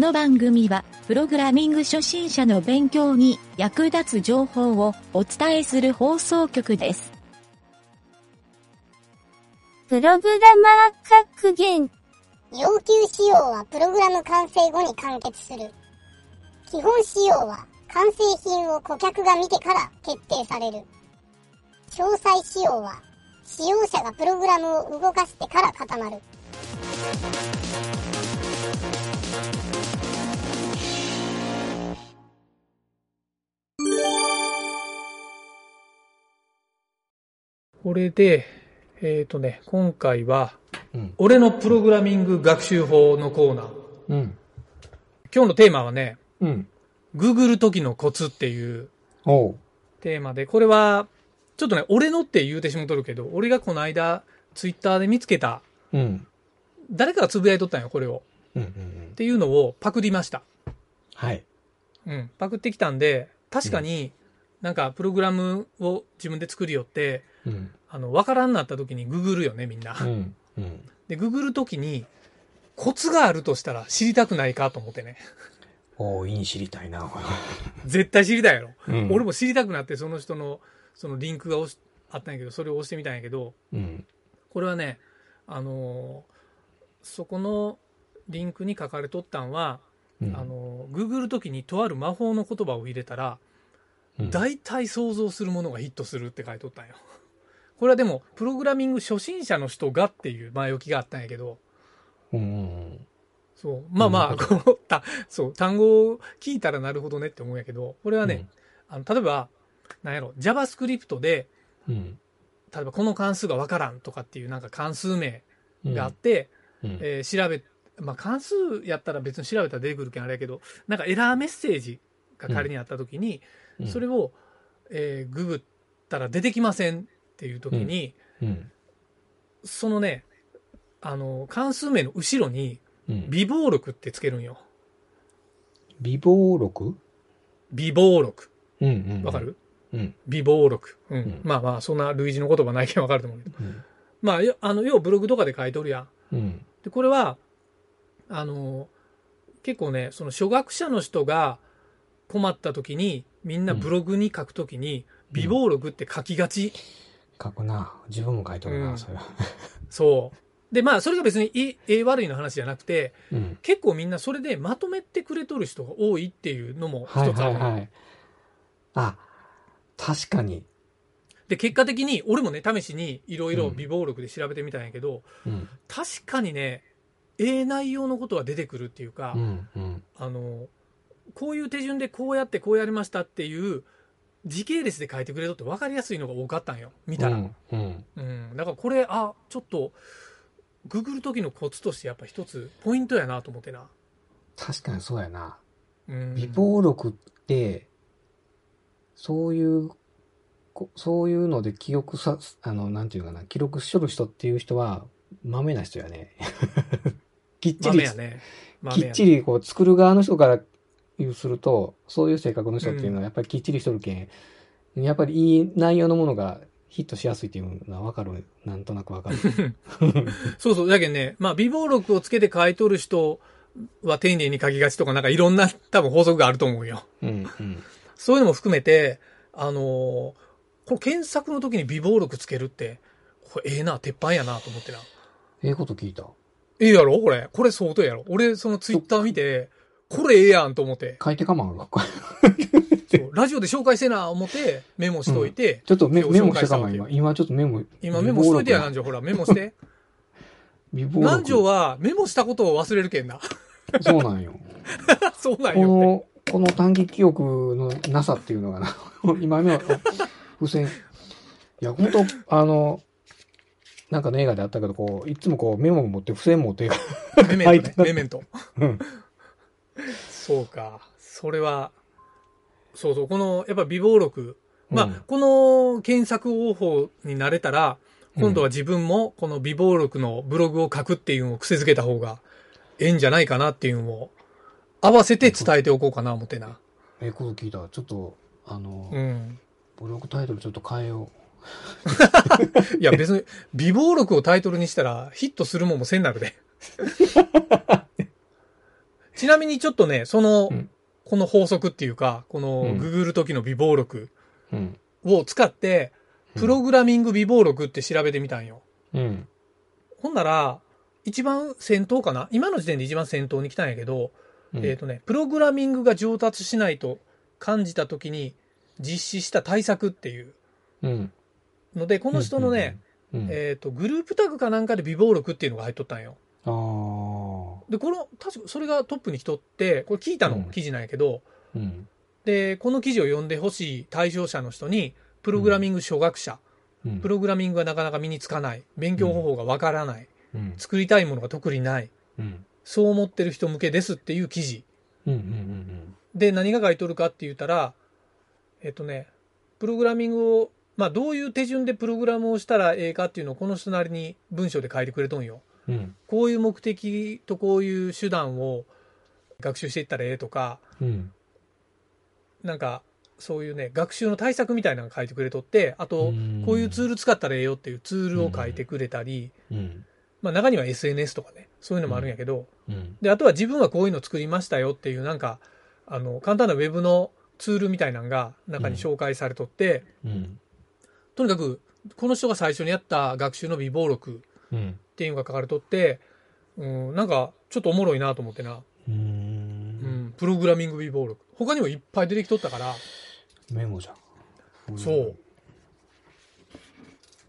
この番組は、プログラミング初心者の勉強に役立つ情報をお伝えする放送局です。プログラマー格言。要求仕様はプログラム完成後に完結する。基本仕様は完成品を顧客が見てから決定される。詳細仕様は使用者がプログラムを動かしてから固まる。これで、えっ、とね、今回は、うん。俺のプログラミング学習法のコーナー。うん。今日のテーマはね、うん。ググる時のコツっていう。テーマで、これは、ちょっとね、俺のって言うてしもとるけど、俺がこの間、ツイッターで見つけた、うん。誰かがつぶやいとったんよ、これを。うん。うん。っていうのをパクりました。はい。うん。パクってきたんで、確かに、なんか、プログラムを自分で作りよって、うん。あの、わからんなった時にググるよね、みんな。うん。うん。で、ググる時に、コツがあるとしたら知りたくないかと思ってね。おう、いい知りたいな。絶対知りたいやろ。うん俺も知りたくなって、その人の、そのリンクが押しあったんやけど、それを押してみたんやけど、うん。これはね、あのーそこのリンクに書かれとったんは、うん。あのー、ググる時にとある魔法の言葉を入れたら、うん、大体想像するものがヒットするって書いとったんよ。これはでも、プログラミング初心者の人がっていう前置きがあったんやけど、うんうんそう。まあまあ、この、た、そう、単語を聞いたらなるほどねって思うんやけど、これはね、あの、例えば、なんやろ、JavaScript で、うん。うん。例えばこの関数がわからんとかっていうなんか関数名うん。があって、うん、えー調べ、まあ関数やったら別に調べたら出てくるけんあれやけど、なんかエラーメッセージが仮にあった時に、うんそれを、えーググったら出てきませんっていう時に、うん。そのね、あの、関数名の後ろに、うん。微暴録ってつけるんよ。微暴録？微暴録。うんうん。わかる、うん。微暴録。うん。んまあまあ、そんな類似の言葉ないけんわかると思うけど。うん。まあ、よあの、要はブログとかで書いとるやん。うん。で、これは、あの、結構ね、その初学者の人が困った時に、みんなブログに書くときに、微暴録って書きがち。書くな。自分も書いとるな、うんそれは。そう。で、まあ、それが別にいい、ええ悪いの話じゃなくて、うん。結構みんなそれでまとめてくれとる人が多いっていうのもはい一つあるの。はいはい。あ、確かに。で、結果的に、俺もね、試しにいろいろ微暴録で調べてみたんやけど、うん。確かにね、ええ内容のことは出てくるっていうか、うん。うん。あの、こういう手順でこうやってこうやりましたっていう、時系列で書いてくれとって分かりやすいのが多かったんよ。見たら。うん。うん。うん。だからこれ、あ、ちょっと、ググる時のコツとしてやっぱ一つポイントやなと思ってな。確かにそうやな。うん。微暴録って、そういう、こそういうので記憶さ、あの、なんていうかな、記録しとる人っていう人は、豆な人やね。きっちり、ね。豆きっちりこう作る側の人から言うすると、そういう性格の人っていうのはやっぱりきっちりしとるけん、やっぱりいい内容のものがヒットしやすいっていうのはわかる。なんとなくわかる。そうそう。だけどね、まあ、微暴録をつけて書いとる人は丁寧に書きがちとか、なんかいろんな多分法則があると思うよ。うん、うん。そういうのも含めて、あのーこの検索の時に微暴録つけるって、これええな、鉄板やなと思ってな。ええこと聞いた。ええやろ？これ。これ相当やろ？俺、そのツイッター見て、これええやんと思って。書いてかまんわ。そうラジオで紹介せな思ってメモしといて、ちょっとメメモしてかまん、今。今ちょっとメモ。今メモしといてや、南條。ほら、メモして。微暴録南條はメモしたことを忘れるけんな。そうなんよ。こ そうなんよ。の、この短期記憶のなさっていうのがな、今目は、付箋。いや、本当あの、なんかの映画であったけど、こう、いつもこうメモ持って、付箋持って、メメントね。メメント。うん。そうか。それは、そうそう、この、やっぱ微暴録。まあ、うんこの検索方法になれたら、今度は自分もこの微暴録のブログを書くっていうのを癖づけた方がええんじゃないかなっていうのを合わせて伝えておこうかな思ってな。ええこと聞いた。ちょっと、あの、うん。ブログタイトルちょっと変えよいや別に、微暴録をタイトルにしたらヒットするもんもせんなるで。ちなみにちょっとね、その、うんこの法則っていうか、このうんググる時の微暴録うん。を使って、プログラミング微暴録って調べてみたんよ。うん。ほんなら、一番先頭かな？今の時点で一番先頭に来たんやけど、うんえっ、とね、プログラミングが上達しないと感じた時に実施した対策っていううん。ので、この人のね、うん、えっ、と、グループタグかなんかで微暴録っていうのが入っとったんよ。で、この、確かそれがトップに来とって、これ聞いたのうん記事なんやけど、うん。で、この記事を読んでほしい対象者の人に、プログラミング初学者、うん。プログラミングがなかなか身につかない、勉強方法がわからない、うん。作りたいものが特にない、うん。そう思ってる人向けですっていう記事。うん。うん。で、何が書いとるかって言ったら、えっとね、プログラミングを、まあ、どういう手順でプログラムをしたらええかっていうのをこの人なりに文章で書いてくれとんよ。うん。こういう目的とこういう手段を学習していったらええとか、うん。なんか、そういうね、学習の対策みたいなのが書いてくれとって、あとうん、こういうツール使ったらええよっていうツールを書いてくれたり、うん。まあ中には SNS とかね、そういうのもあるんやけど、うん。で、あとは自分はこういうの作りましたよっていう、なんか、あの、簡単なウェブのツールみたいなのが中に紹介されとって、うん。とにかく、この人が最初にやった学習の微暴録うん。っていうのが書かれとって、うん、なんか、ちょっとおもろいなと思ってな。う。うんん、プログラミング微暴録。他にもいっぱい出てきとったから、メモじゃん。そう。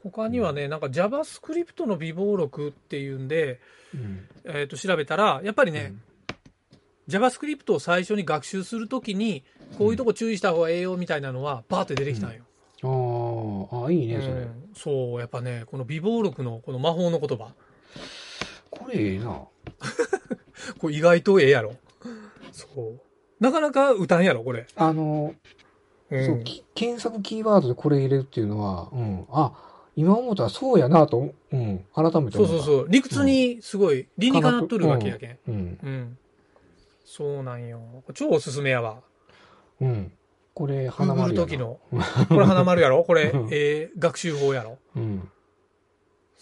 他にはね、なんか JavaScript の微暴録っていうんで、うん。えっ、と、調べたら、やっぱりね、JavaScript を最初に学習するときに、こういうとこ注意した方がええよみたいなのは、バーって出てきたんよ。ああ、あ、いいね、それ。うんそう、やっぱね、この微暴録のこの魔法の言葉。これええな。これ意外とええやろ。そう。なかなか歌んやろ、これ。あの、うんそう、き検索キーワードでこれ入れるっていうのは、うん。あ、今思ったらそうやなと、うん。改めて思った。そうそうそう。理屈にすごい理にかなっとるわけやけん。う。うん。うん。そうなんよ。超おすすめやわ。うん。これ、グ花丸や時。の。これ花丸やろ？これうん、えー、学習法やろ？うん。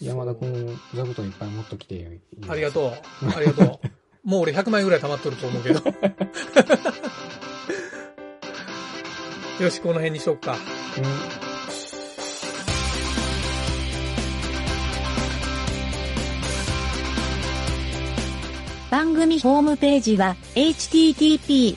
山田くん、座布団いっぱい持っときてよ。ありがとう。ありがとう。もう俺100枚ぐらい溜まっとると思うけど。よし、この辺にしとくか。うん。番組ホームページは http://